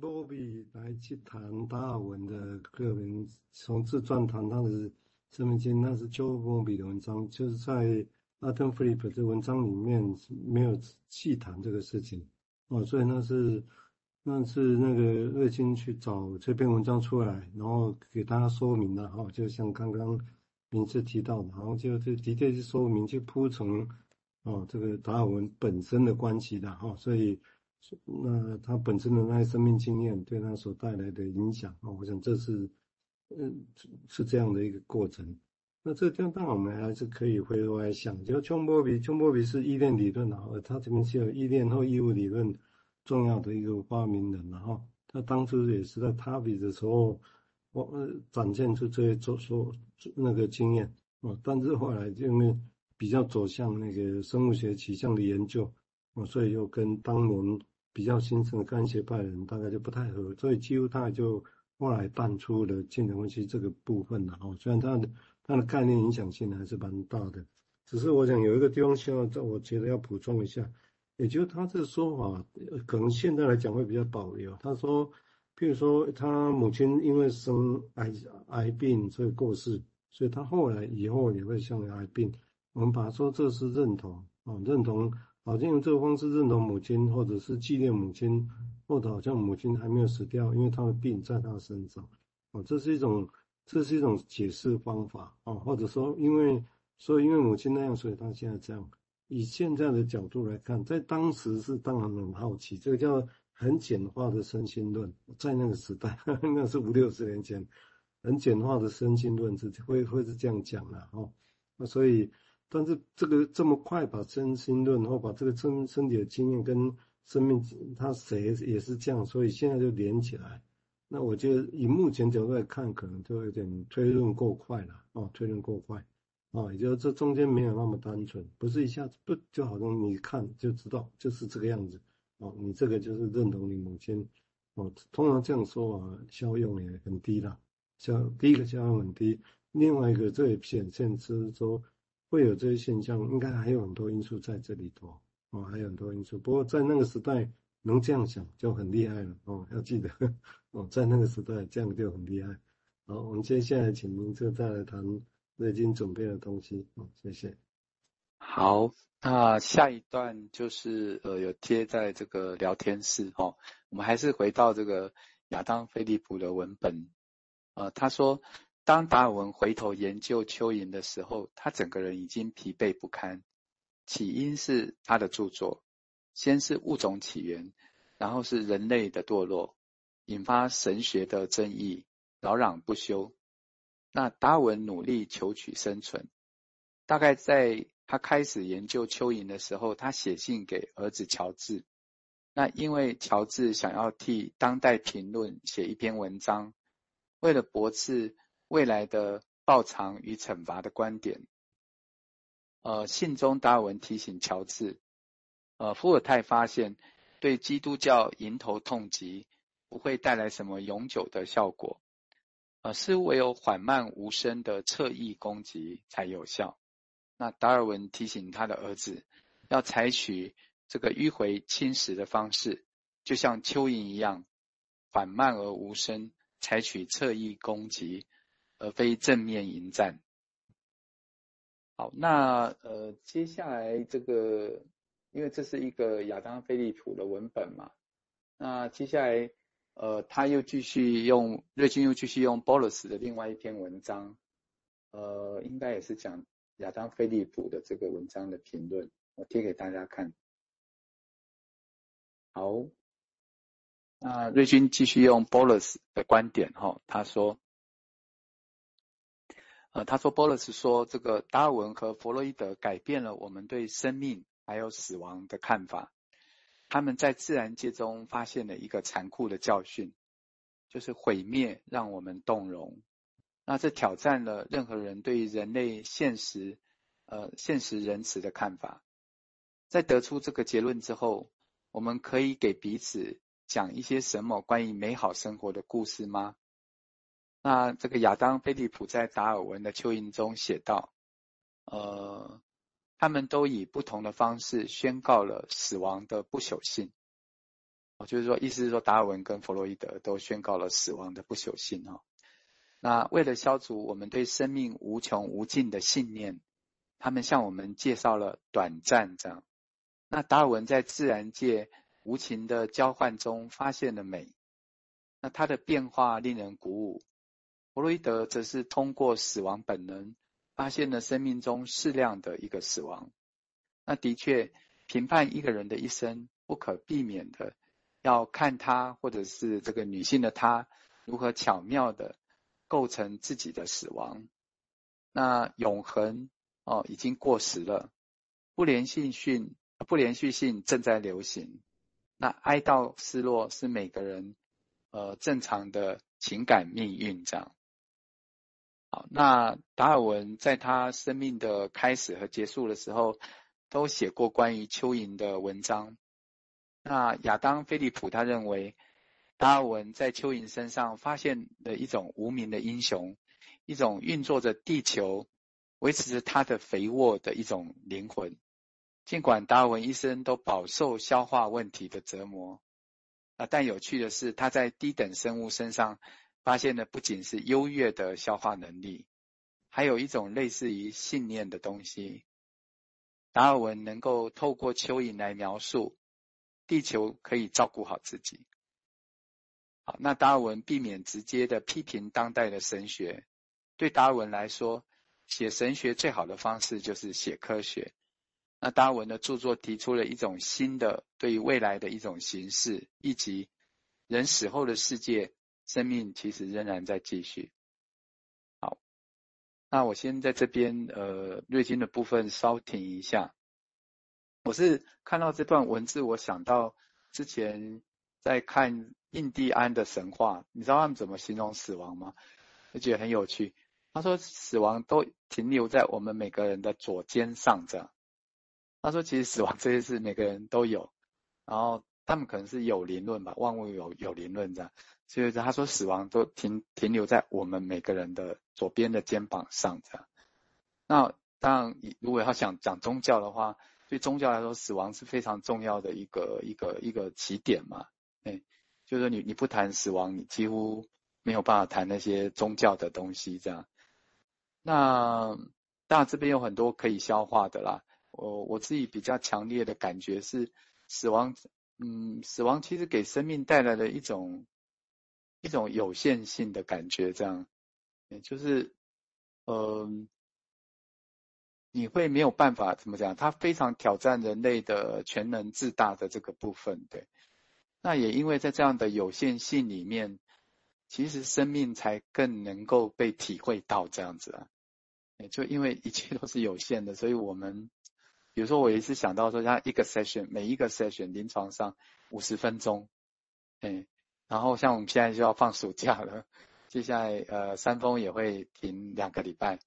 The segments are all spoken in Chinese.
波比来去谈达尔文的个人，从自传谈他的生命经，那是 Joe 波比的文章，就是在 Arthur Phillip 这文章里面没有细谈这个事情哦，所以那是那是那个瑞金去找这篇文章出来，然后给大家说明了哈，就像刚刚名字提到的，然后就这的确是说明去铺陈哦这个达尔文本身的关系的哈，所以。那他本身的那些生命经验对他所带来的影响啊，我想这是，嗯，是这样的一个过程。那这个地方当我们还是可以回头来想，就琼波比，琼波比是依恋理论啊，而他这边是有依恋或义务理论重要的一个发明人，然后他当初也是在他比的时候，我呃展现出这些做说那个经验啊，但是后来因为比较走向那个生物学取向的研究啊，所以又跟当年。比较新生的干学派人大概就不太合，所以几乎他就后来淡出了精神分析这个部分了哈。虽然他的他的概念影响性还是蛮大的，只是我想有一个地方需要，我觉得要补充一下，也就是他这个说法可能现在来讲会比较保留。他说，譬如说他母亲因为生癌癌病所以过世，所以他后来以后也会像癌病。我们把它说这是认同啊，认同。好像用这个方式认同母亲，或者是纪念母亲，或者好像母亲还没有死掉，因为她的病在她身上，啊，这是一种，这是一种解释方法啊，或者说因为，所以因为母亲那样，所以她现在这样。以现在的角度来看，在当时是当然很好奇，这个叫很简化的身心论，在那个时代，那是五六十年前，很简化的身心论是会会是这样讲的哦，那所以。但是这个这么快把身心论，或把这个身身体的经验跟生命，他谁也是这样，所以现在就连起来。那我觉得以目前角度来看，可能就有点推论过快了哦，推论过快哦，也就是这中间没有那么单纯，不是一下子不就好像你看就知道就是这个样子哦，你这个就是认同你母亲哦，通常这样说啊，效用也很低了，效第一个效用很低，另外一个这也显现是说。会有这些现象，应该还有很多因素在这里头哦，还有很多因素。不过在那个时代能这样想就很厉害了哦，要记得哦，在那个时代这样就很厉害。好，我们接下来请您就再来谈瑞金准备的东西哦，谢谢。好，那下一段就是呃有贴在这个聊天室哦，我们还是回到这个亚当·菲利普的文本，呃，他说。当达尔文回头研究蚯蚓的时候，他整个人已经疲惫不堪。起因是他的著作，先是物种起源，然后是人类的堕落，引发神学的争议，扰攘不休。那达尔文努力求取生存，大概在他开始研究蚯蚓的时候，他写信给儿子乔治。那因为乔治想要替当代评论写一篇文章，为了驳斥。未来的报偿与惩罚的观点。呃，信中达尔文提醒乔治，呃，伏尔泰发现对基督教迎头痛击不会带来什么永久的效果，呃，是唯有缓慢无声的侧翼攻击才有效。那达尔文提醒他的儿子，要采取这个迂回侵蚀的方式，就像蚯蚓一样，缓慢而无声，采取侧翼攻击。而非正面迎战。好，那呃，接下来这个，因为这是一个亚当·菲利普的文本嘛，那接下来呃，他又继续用瑞金又继续用 Bolus 的另外一篇文章，呃，应该也是讲亚当·菲利普的这个文章的评论，我贴给大家看。好，那瑞军继续用 Bolus 的观点哈，他说。呃，他说，波勒斯说，这个达尔文和弗洛伊德改变了我们对生命还有死亡的看法。他们在自然界中发现了一个残酷的教训，就是毁灭让我们动容。那这挑战了任何人对于人类现实，呃，现实仁慈的看法。在得出这个结论之后，我们可以给彼此讲一些什么关于美好生活的故事吗？那这个亚当·菲利普在达尔文的蚯蚓中写道：“呃，他们都以不同的方式宣告了死亡的不朽性。就是说，意思是说，达尔文跟弗洛伊德都宣告了死亡的不朽性哦。那为了消除我们对生命无穷无尽的信念，他们向我们介绍了短暂这样。那达尔文在自然界无情的交换中发现了美，那它的变化令人鼓舞。弗洛伊德则是通过死亡本能，发现了生命中适量的一个死亡。那的确，评判一个人的一生，不可避免的要看他或者是这个女性的她，如何巧妙的构成自己的死亡。那永恒哦，已经过时了，不连续性，不连续性正在流行。那哀悼失落是每个人呃正常的情感命运这样。好，那达尔文在他生命的开始和结束的时候，都写过关于蚯蚓的文章。那亚当·菲利普他认为，达尔文在蚯蚓身上发现了一种无名的英雄，一种运作着地球、维持着他的肥沃的一种灵魂。尽管达尔文一生都饱受消化问题的折磨，啊，但有趣的是，他在低等生物身上。发现的不仅是优越的消化能力，还有一种类似于信念的东西。达尔文能够透过蚯蚓来描述地球可以照顾好自己。好，那达尔文避免直接的批评当代的神学。对达尔文来说，写神学最好的方式就是写科学。那达尔文的著作提出了一种新的对于未来的一种形式，以及人死后的世界。生命其实仍然在继续。好，那我先在这边呃，瑞金的部分稍停一下。我是看到这段文字，我想到之前在看印第安的神话，你知道他们怎么形容死亡吗？我觉得很有趣。他说死亡都停留在我们每个人的左肩上这样。他说其实死亡这些事每个人都有，然后他们可能是有灵论吧，万物有有灵论这样。所以他说，死亡都停停留在我们每个人的左边的肩膀上，这样。那当然，如果要想讲宗教的话，对宗教来说，死亡是非常重要的一个一个一个起点嘛。哎，就是说你你不谈死亡，你几乎没有办法谈那些宗教的东西，这样。那当然这边有很多可以消化的啦。我我自己比较强烈的感觉是，死亡，嗯，死亡其实给生命带来了一种。一种有限性的感觉，这样，也就是，嗯、呃，你会没有办法怎么讲？它非常挑战人类的全能自大的这个部分，对。那也因为在这样的有限性里面，其实生命才更能够被体会到这样子啊。也就因为一切都是有限的，所以我们，比如说我一直想到说，像一个 session，每一个 session 临床上五十分钟，哎。然后像我们现在就要放暑假了，接下来呃山峰也会停两个礼拜，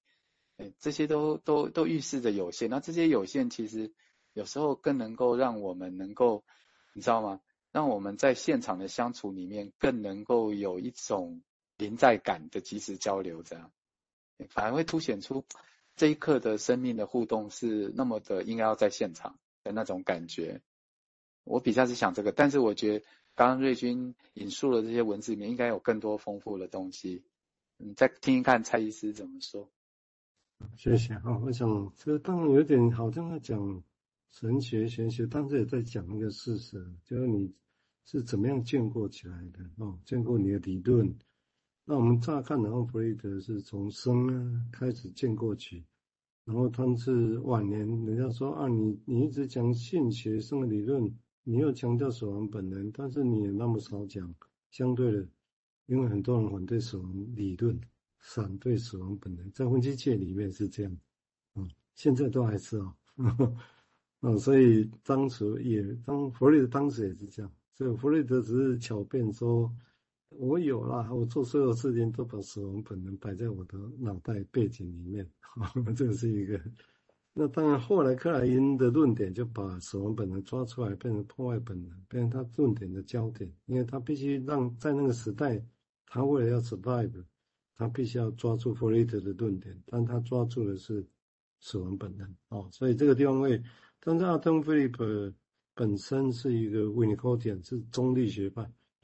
诶这些都都都预示着有限。那这些有限其实有时候更能够让我们能够，你知道吗？让我们在现场的相处里面更能够有一种临在感的即时交流，这样反而会凸显出这一刻的生命的互动是那么的应该要在现场的那种感觉。我比较是想这个，但是我觉得。刚刚瑞军引述了这些文字里面，应该有更多丰富的东西。你再听一看蔡医师怎么说。谢谢啊，我想这当然有点好像在讲神学玄学，但是也在讲一个事实，就是你是怎么样建构起来的哦，建构你的理论。那我们乍看，然后弗洛伊德是从生啊开始建过去，然后他是晚年，人家说啊，你你一直讲性学生的理论。你又强调死亡本能，但是你也那么少讲相对的，因为很多人反对死亡理论，反对死亡本能，在分析界里面是这样，嗯，现在都还是哦，嗯，所以当时也当弗洛伊德当时也是这样，所以弗洛伊德只是巧辩说，我有啦，我做所有事情都把死亡本能摆在我的脑袋背景里面，这是一个。那当然，后来克莱因的论点就把死亡本能抓出来，变成破坏本能，变成他论点的焦点。因为他必须让在那个时代，他为了要 survive，他必须要抓住弗雷德的论点，但他抓住的是死亡本能。哦，所以这个地方会，但是阿登·菲利普本身是一个 Winniko，是中立学派，